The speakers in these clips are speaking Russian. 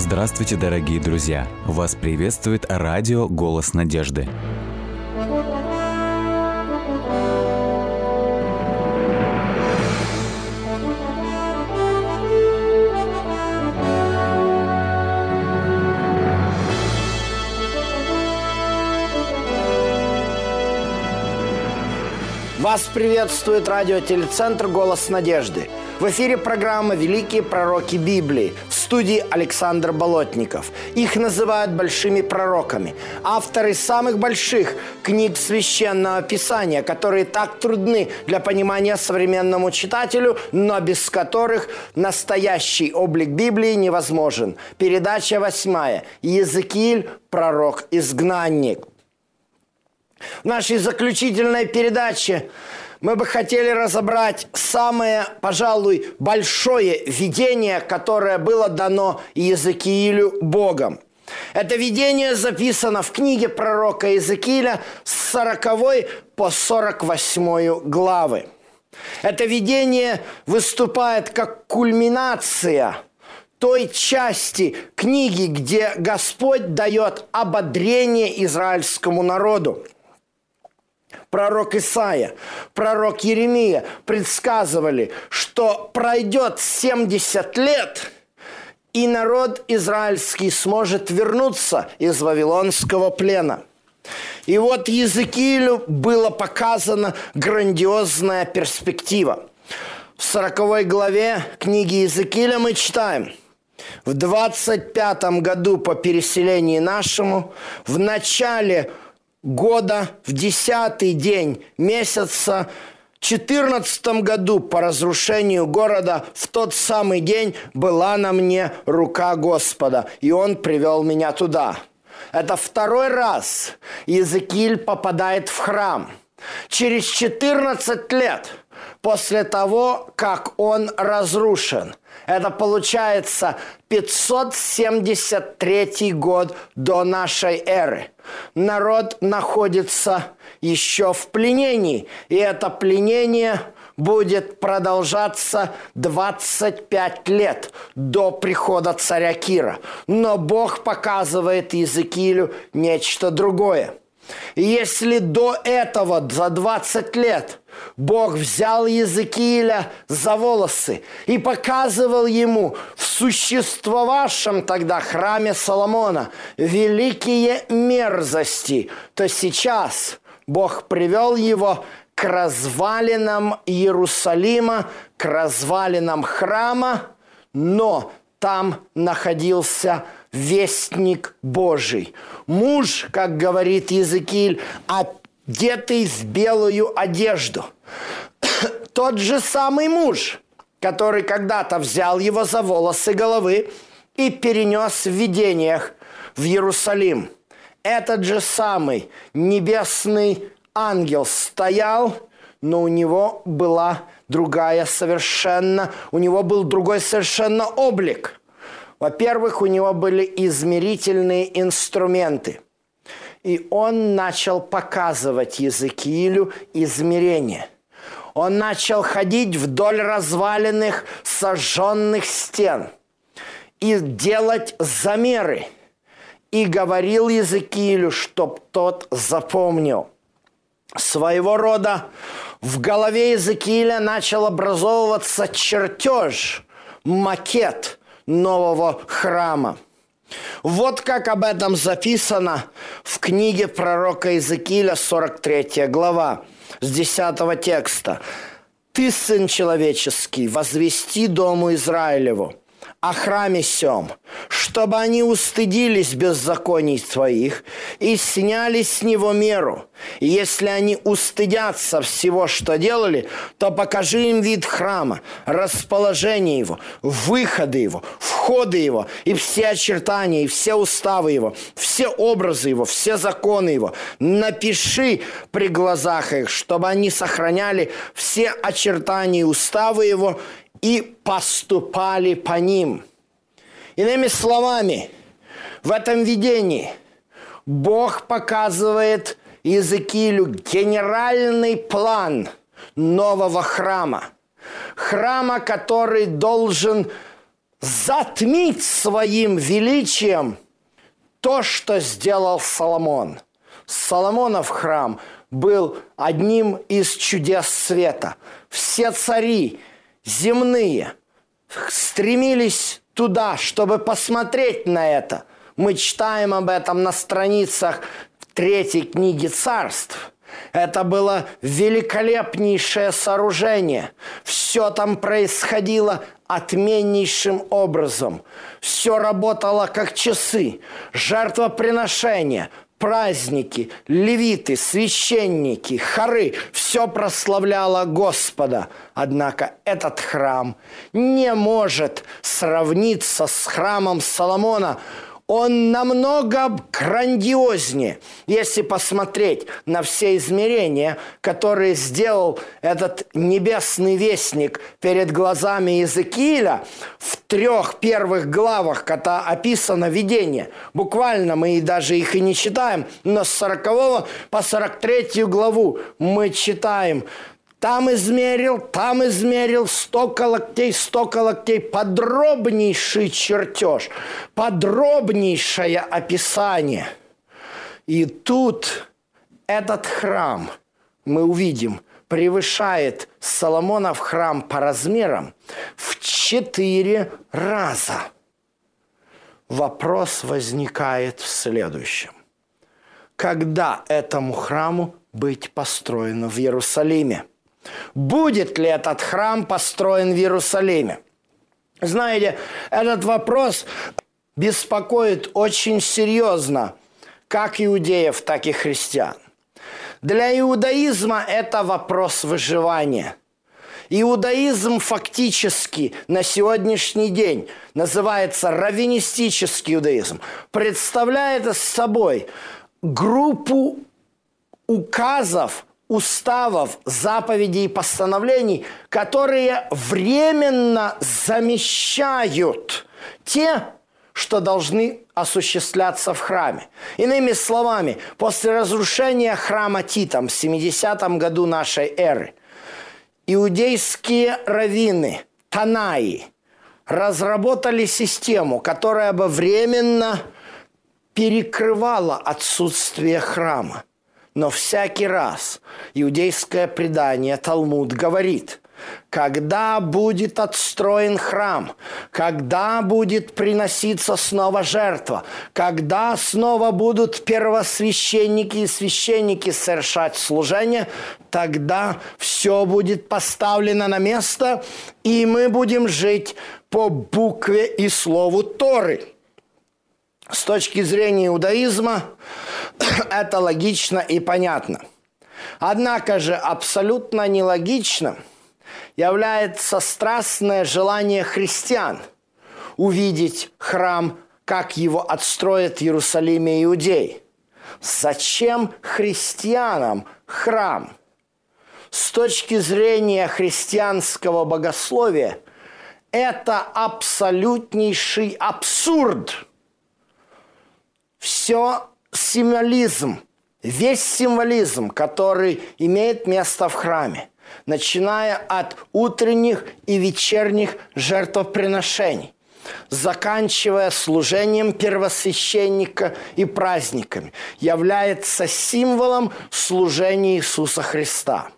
Здравствуйте, дорогие друзья! Вас приветствует радио «Голос надежды». Вас приветствует радиотелецентр «Голос надежды». В эфире программа «Великие пророки Библии» студии Александр Болотников. Их называют большими пророками. Авторы самых больших книг Священного Писания, которые так трудны для понимания современному читателю, но без которых настоящий облик Библии невозможен. Передача восьмая. Езекииль, пророк-изгнанник. В нашей заключительной передаче мы бы хотели разобрать самое, пожалуй, большое видение, которое было дано Иезекиилю Богом. Это видение записано в книге пророка Иезекииля с 40 по 48 главы. Это видение выступает как кульминация той части книги, где Господь дает ободрение израильскому народу – пророк Исаия, пророк Еремия предсказывали, что пройдет 70 лет, и народ израильский сможет вернуться из Вавилонского плена. И вот Языкилю было показана грандиозная перспектива. В 40 главе книги Языкиля мы читаем – в 25 году по переселении нашему, в начале года, в десятый день месяца, в четырнадцатом году по разрушению города, в тот самый день была на мне рука Господа, и Он привел меня туда. Это второй раз Иезекииль попадает в храм. Через 14 лет после того, как он разрушен. Это получается 573 год до нашей эры. Народ находится еще в пленении, и это пленение будет продолжаться 25 лет до прихода царя Кира. Но Бог показывает Иезекиилю нечто другое. И если до этого, за 20 лет, Бог взял Языкииля за волосы и показывал ему в существовавшем тогда храме Соломона великие мерзости, то сейчас Бог привел его к развалинам Иерусалима, к развалинам храма, но там находился вестник Божий. Муж, как говорит Языкиль, одетый в белую одежду. Тот же самый муж, который когда-то взял его за волосы головы и перенес в видениях в Иерусалим. Этот же самый небесный ангел стоял, но у него была другая совершенно, у него был другой совершенно облик – во-первых, у него были измерительные инструменты. И он начал показывать Языкиилю измерения. Он начал ходить вдоль разваленных, сожженных стен и делать замеры. И говорил Языкиилю, чтоб тот запомнил. Своего рода в голове Языкииля начал образовываться чертеж, макет – нового храма. Вот как об этом записано в книге пророка Иезекииля, 43 глава, с 10 текста. «Ты, сын человеческий, возвести дому Израилеву, о храме сем, чтобы они устыдились беззаконий твоих и сняли с него меру. И если они устыдятся всего, что делали, то покажи им вид храма, расположение его, выходы его, входы его, и все очертания, и все уставы его, все образы его, все законы его. Напиши при глазах их, чтобы они сохраняли все очертания и уставы его, и поступали по ним. Иными словами, в этом видении Бог показывает Иезекиилю генеральный план нового храма. Храма, который должен затмить своим величием то, что сделал Соломон. Соломонов храм был одним из чудес света. Все цари земные стремились туда, чтобы посмотреть на это. Мы читаем об этом на страницах третьей книги царств. Это было великолепнейшее сооружение. Все там происходило отменнейшим образом. Все работало как часы. Жертвоприношения, праздники, левиты, священники, хоры – все прославляло Господа. Однако этот храм не может сравниться с храмом Соломона – он намного грандиознее, если посмотреть на все измерения, которые сделал этот небесный вестник перед глазами Иезекииля в трех первых главах, когда описано видение. Буквально мы даже их и не читаем, но с 40 по 43 главу мы читаем там измерил, там измерил, столько локтей, столько локтей. Подробнейший чертеж, подробнейшее описание. И тут этот храм, мы увидим, превышает Соломонов храм по размерам в четыре раза. Вопрос возникает в следующем. Когда этому храму быть построено в Иерусалиме? Будет ли этот храм построен в Иерусалиме? Знаете, этот вопрос беспокоит очень серьезно как иудеев, так и христиан. Для иудаизма это вопрос выживания. Иудаизм фактически на сегодняшний день называется раввинистический иудаизм. Представляет собой группу указов – уставов, заповедей и постановлений, которые временно замещают те, что должны осуществляться в храме. Иными словами, после разрушения храма Титом в 70 году нашей эры, иудейские раввины, Танаи, разработали систему, которая бы временно перекрывала отсутствие храма. Но всякий раз иудейское предание Талмуд говорит, когда будет отстроен храм, когда будет приноситься снова жертва, когда снова будут первосвященники и священники совершать служение, тогда все будет поставлено на место, и мы будем жить по букве и слову Торы. С точки зрения иудаизма это логично и понятно. Однако же абсолютно нелогично является страстное желание христиан увидеть храм, как его отстроят в Иерусалиме иудеи. Зачем христианам храм? С точки зрения христианского богословия это абсолютнейший абсурд – все символизм, весь символизм, который имеет место в храме, начиная от утренних и вечерних жертвоприношений, заканчивая служением первосвященника и праздниками, является символом служения Иисуса Христа.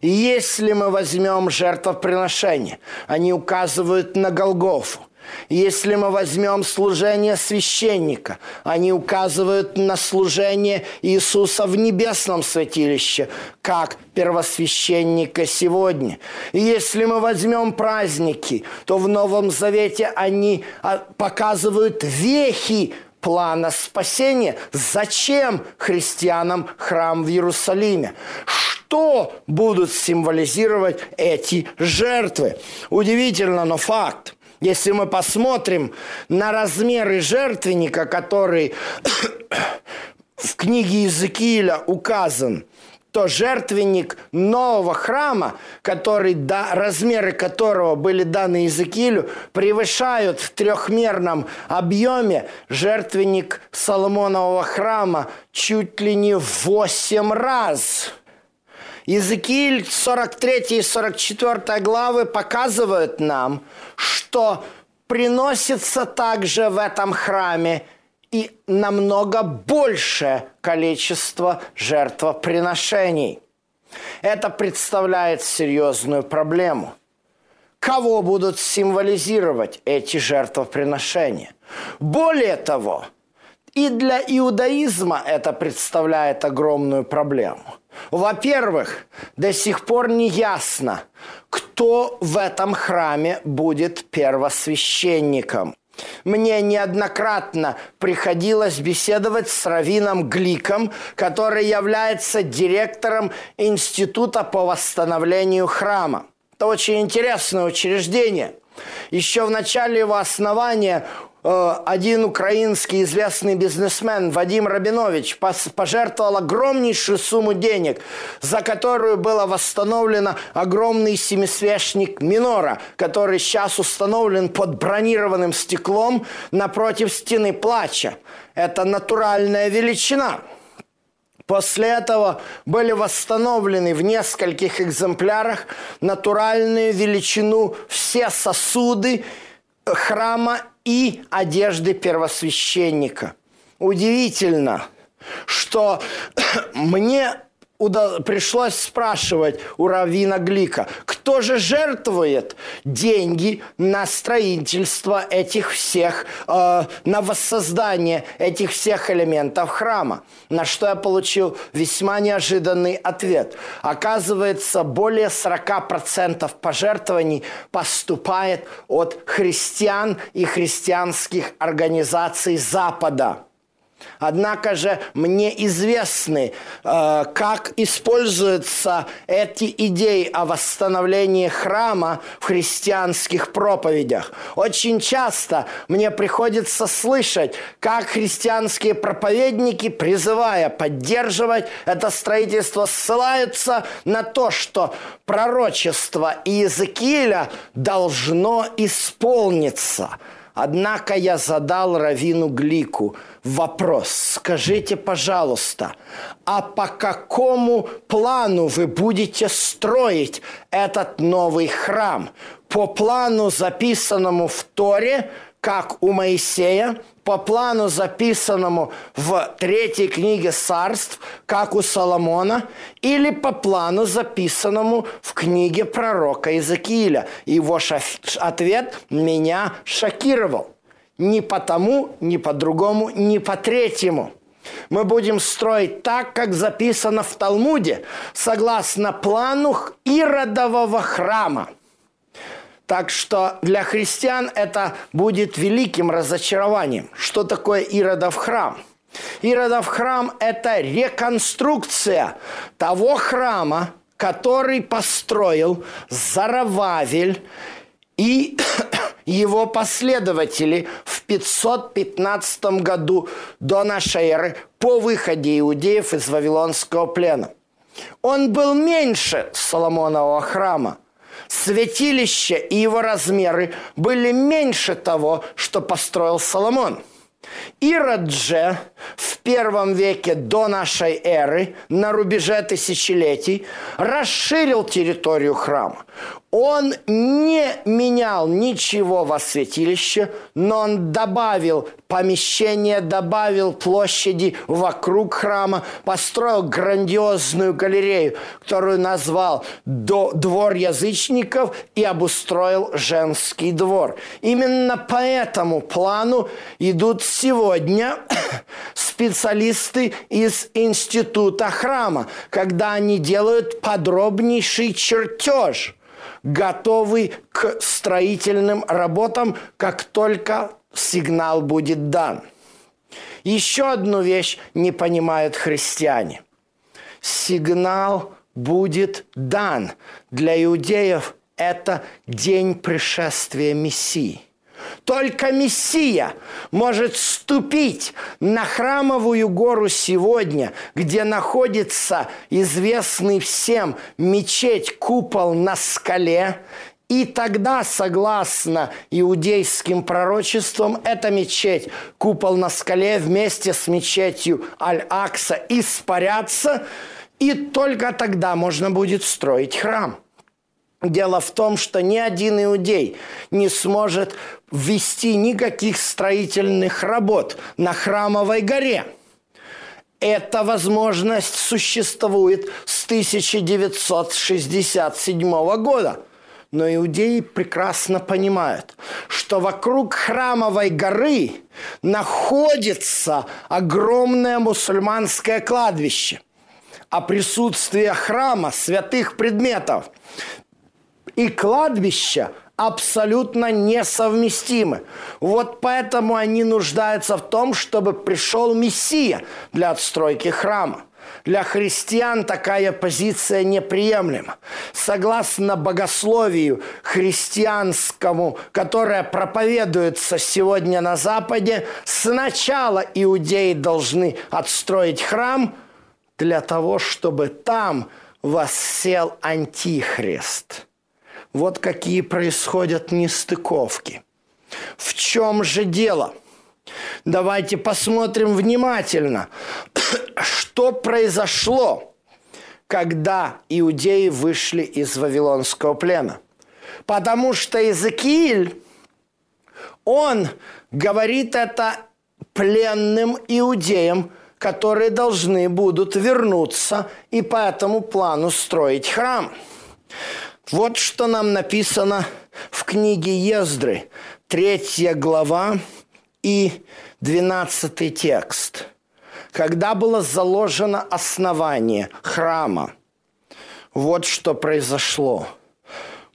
И если мы возьмем жертвоприношения, они указывают на Голгофу, если мы возьмем служение священника, они указывают на служение Иисуса в небесном святилище, как первосвященника сегодня. И если мы возьмем праздники, то в Новом Завете они а, показывают вехи плана спасения. Зачем христианам храм в Иерусалиме? Что будут символизировать эти жертвы? Удивительно, но факт – если мы посмотрим на размеры жертвенника, который в книге Иезекииля указан, то жертвенник нового храма, который, да, размеры которого были даны Иезекиилю, превышают в трехмерном объеме жертвенник Соломонового храма чуть ли не в восемь раз. Иезекииль 43 и 44 главы показывают нам, что приносится также в этом храме и намного большее количество жертвоприношений. Это представляет серьезную проблему. Кого будут символизировать эти жертвоприношения? Более того, и для иудаизма это представляет огромную проблему. Во-первых, до сих пор не ясно, кто в этом храме будет первосвященником. Мне неоднократно приходилось беседовать с Равином Гликом, который является директором Института по восстановлению храма. Это очень интересное учреждение. Еще в начале его основания Э, один украинский известный бизнесмен Вадим Рабинович пожертвовал огромнейшую сумму денег, за которую было восстановлено огромный семисвечник Минора, который сейчас установлен под бронированным стеклом напротив стены плача. Это натуральная величина. После этого были восстановлены в нескольких экземплярах натуральную величину все сосуды храма и одежды первосвященника. Удивительно, что мне пришлось спрашивать у Равина Глика, кто же жертвует деньги на строительство этих всех, э, на воссоздание этих всех элементов храма. На что я получил весьма неожиданный ответ. Оказывается, более 40% пожертвований поступает от христиан и христианских организаций Запада. Однако же мне известны, э, как используются эти идеи о восстановлении храма в христианских проповедях. Очень часто мне приходится слышать, как христианские проповедники, призывая поддерживать это строительство, ссылаются на то, что пророчество Иезекииля должно исполниться – Однако я задал Равину Глику вопрос. Скажите, пожалуйста, а по какому плану вы будете строить этот новый храм? По плану, записанному в Торе, как у Моисея, по плану, записанному в третьей книге царств, как у Соломона, или по плану, записанному в книге пророка Иезекииля. Его ответ меня шокировал. Ни по тому, ни по другому, ни по третьему. Мы будем строить так, как записано в Талмуде, согласно плану Иродового храма – так что для христиан это будет великим разочарованием. Что такое Иродов храм? Иродов храм – это реконструкция того храма, который построил Зарававель и его последователи в 515 году до нашей эры по выходе иудеев из Вавилонского плена. Он был меньше Соломонового храма – Святилище и его размеры были меньше того, что построил Соломон. Ирод же в первом веке до нашей эры, на рубеже тысячелетий, расширил территорию храма. Он не менял ничего во святилище, но он добавил помещение, добавил площади вокруг храма, построил грандиозную галерею, которую назвал «Двор язычников» и обустроил женский двор. Именно по этому плану идут сегодня специалисты из института храма, когда они делают подробнейший чертеж – готовы к строительным работам, как только сигнал будет дан. Еще одну вещь не понимают христиане. Сигнал будет дан. Для иудеев это день пришествия Мессии – только Мессия может ступить на храмовую гору сегодня, где находится известный всем мечеть купол на скале, и тогда, согласно иудейским пророчествам, эта мечеть, купол на скале вместе с мечетью Аль-Акса испарятся, и только тогда можно будет строить храм. Дело в том, что ни один иудей не сможет ввести никаких строительных работ на Храмовой горе. Эта возможность существует с 1967 года. Но иудеи прекрасно понимают, что вокруг Храмовой горы находится огромное мусульманское кладбище. А присутствие храма, святых предметов и кладбища абсолютно несовместимы. Вот поэтому они нуждаются в том, чтобы пришел Мессия для отстройки храма. Для христиан такая позиция неприемлема. Согласно богословию христианскому, которое проповедуется сегодня на Западе, сначала иудеи должны отстроить храм для того, чтобы там воссел антихрист – вот какие происходят нестыковки. В чем же дело? Давайте посмотрим внимательно, что произошло, когда иудеи вышли из Вавилонского плена. Потому что Иезекииль, он говорит это пленным иудеям, которые должны будут вернуться и по этому плану строить храм. Вот что нам написано в книге Ездры, третья глава и двенадцатый текст. Когда было заложено основание храма, вот что произошло.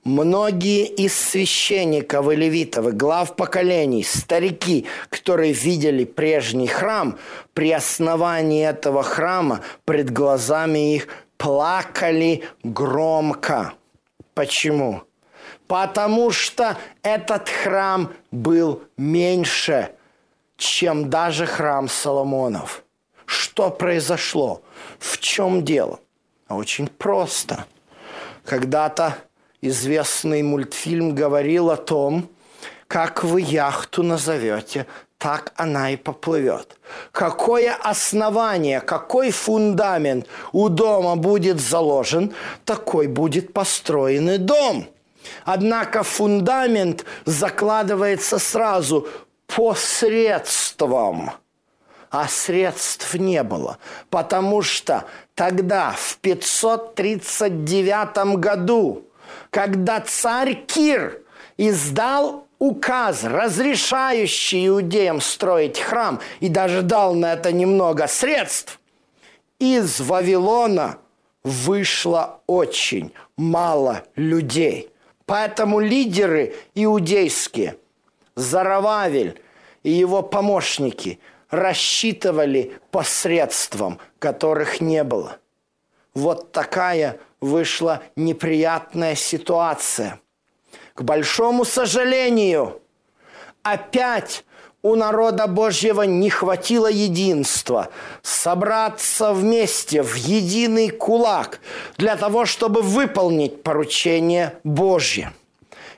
Многие из священников и левитов, и глав поколений, старики, которые видели прежний храм, при основании этого храма пред глазами их плакали громко – Почему? Потому что этот храм был меньше, чем даже храм Соломонов. Что произошло? В чем дело? Очень просто. Когда-то известный мультфильм говорил о том, как вы яхту назовете, так она и поплывет. Какое основание, какой фундамент у дома будет заложен, такой будет построен и дом. Однако фундамент закладывается сразу посредством, а средств не было, потому что тогда, в 539 году, когда царь Кир издал указ, разрешающий иудеям строить храм, и даже дал на это немного средств, из Вавилона вышло очень мало людей. Поэтому лидеры иудейские, Зарававель и его помощники рассчитывали посредством, которых не было. Вот такая вышла неприятная ситуация – к большому сожалению, опять у народа Божьего не хватило единства, собраться вместе в единый кулак для того, чтобы выполнить поручение Божье.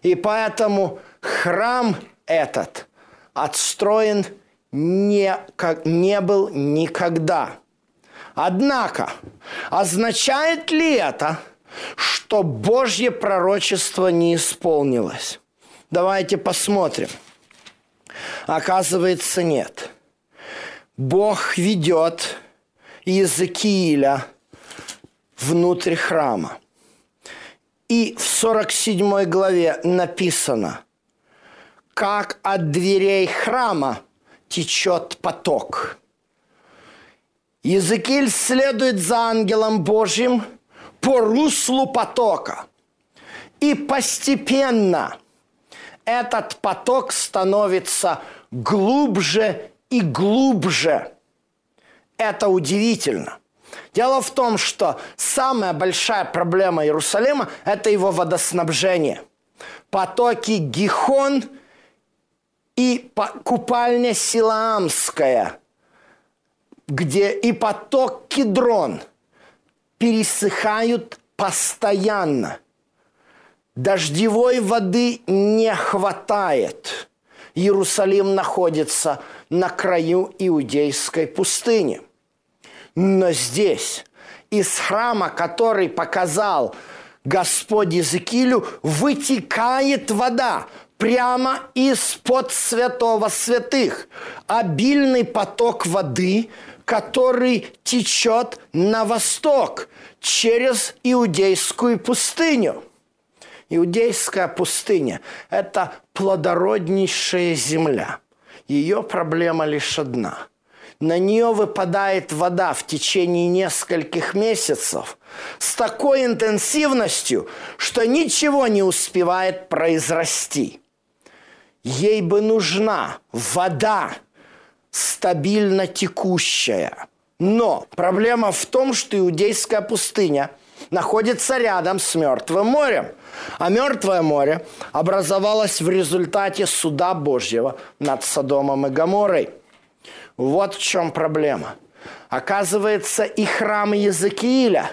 И поэтому храм этот отстроен не, как, не был никогда. Однако, означает ли это, что Божье пророчество не исполнилось. Давайте посмотрим. Оказывается, нет. Бог ведет Иезекииля внутрь храма. И в 47 главе написано, как от дверей храма течет поток. Иезекииль следует за ангелом Божьим – по руслу потока. И постепенно этот поток становится глубже и глубже. Это удивительно. Дело в том, что самая большая проблема Иерусалима – это его водоснабжение. Потоки Гихон и купальня Силаамская, где и поток Кедрон – пересыхают постоянно. Дождевой воды не хватает. Иерусалим находится на краю иудейской пустыни. Но здесь, из храма, который показал Господь Иезекиилю, вытекает вода прямо из-под святого святых. Обильный поток воды, который течет на восток через Иудейскую пустыню. Иудейская пустыня – это плодороднейшая земля. Ее проблема лишь одна – на нее выпадает вода в течение нескольких месяцев с такой интенсивностью, что ничего не успевает произрасти. Ей бы нужна вода, стабильно текущая. Но проблема в том, что Иудейская пустыня находится рядом с Мертвым морем. А Мертвое море образовалось в результате суда Божьего над Содомом и Гоморой – вот в чем проблема. Оказывается, и храм Языкииля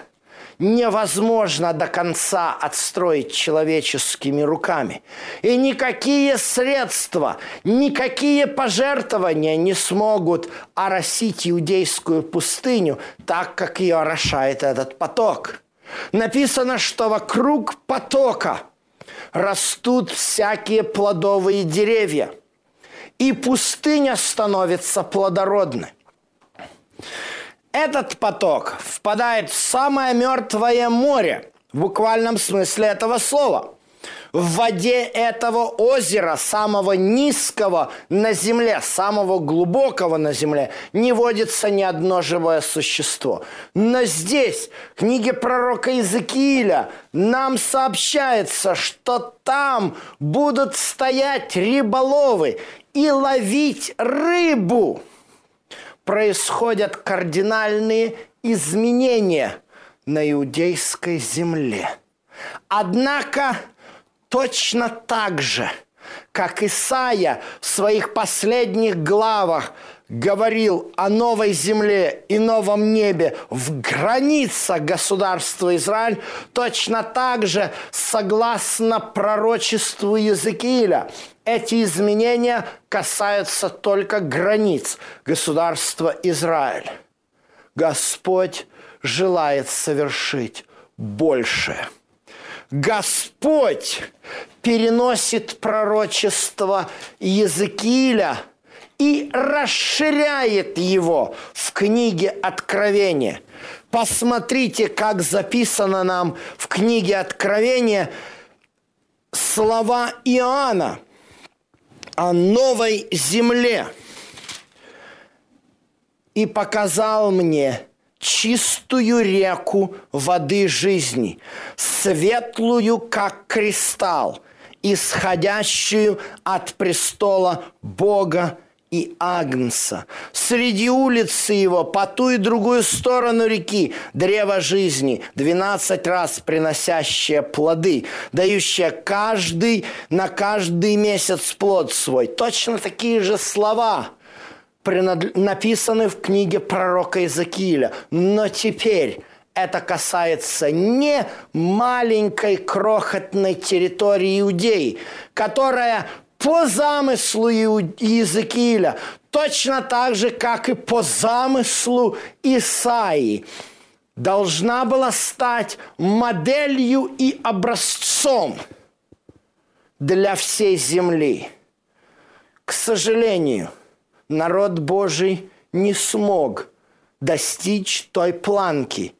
невозможно до конца отстроить человеческими руками. И никакие средства, никакие пожертвования не смогут оросить иудейскую пустыню так, как ее орошает этот поток. Написано, что вокруг потока растут всякие плодовые деревья – и пустыня становится плодородной. Этот поток впадает в самое мертвое море, в буквальном смысле этого слова. В воде этого озера, самого низкого на земле, самого глубокого на земле, не водится ни одно живое существо. Но здесь, в книге пророка Иезекииля, нам сообщается, что там будут стоять рыболовы и ловить рыбу, происходят кардинальные изменения на иудейской земле. Однако точно так же, как Исаия в своих последних главах – говорил о новой земле и новом небе в границах государства Израиль, точно так же, согласно пророчеству Языкииля, эти изменения касаются только границ государства Израиль. Господь желает совершить большее. Господь переносит пророчество Языкииля – и расширяет его в книге Откровения. Посмотрите, как записано нам в книге Откровения слова Иоанна о новой земле. «И показал мне чистую реку воды жизни, светлую, как кристалл, исходящую от престола Бога и Агнца. Среди улицы его, по ту и другую сторону реки, древо жизни, двенадцать раз приносящее плоды, дающее каждый на каждый месяц плод свой. Точно такие же слова написаны в книге пророка Иезекииля. Но теперь это касается не маленькой крохотной территории Иудеи, которая по замыслу Иезекииля, точно так же, как и по замыслу Исаии, должна была стать моделью и образцом для всей земли. К сожалению, народ Божий не смог достичь той планки,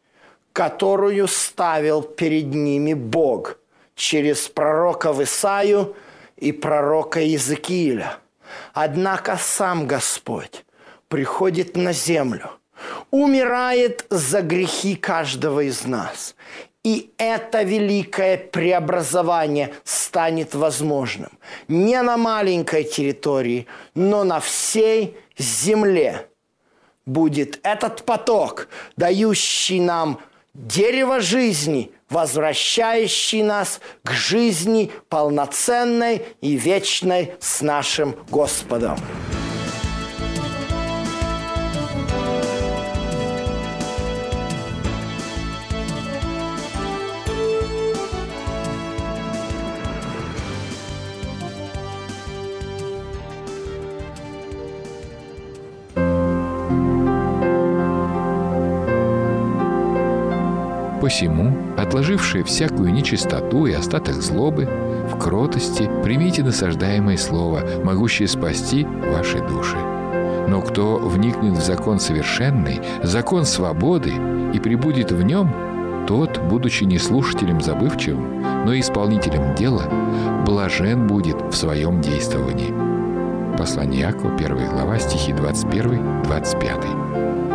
которую ставил перед ними Бог через пророка Исаию и пророка Иезекииля. Однако сам Господь приходит на землю, умирает за грехи каждого из нас. И это великое преобразование станет возможным не на маленькой территории, но на всей земле будет этот поток, дающий нам дерево жизни, возвращающий нас к жизни полноценной и вечной с нашим Господом. Посему отложившие всякую нечистоту и остаток злобы, в кротости примите насаждаемое слово, могущее спасти ваши души. Но кто вникнет в закон совершенный, закон свободы и прибудет в нем, тот, будучи не слушателем забывчивым, но исполнителем дела, блажен будет в своем действовании. Послание Якова, 1 глава, стихи 21-25.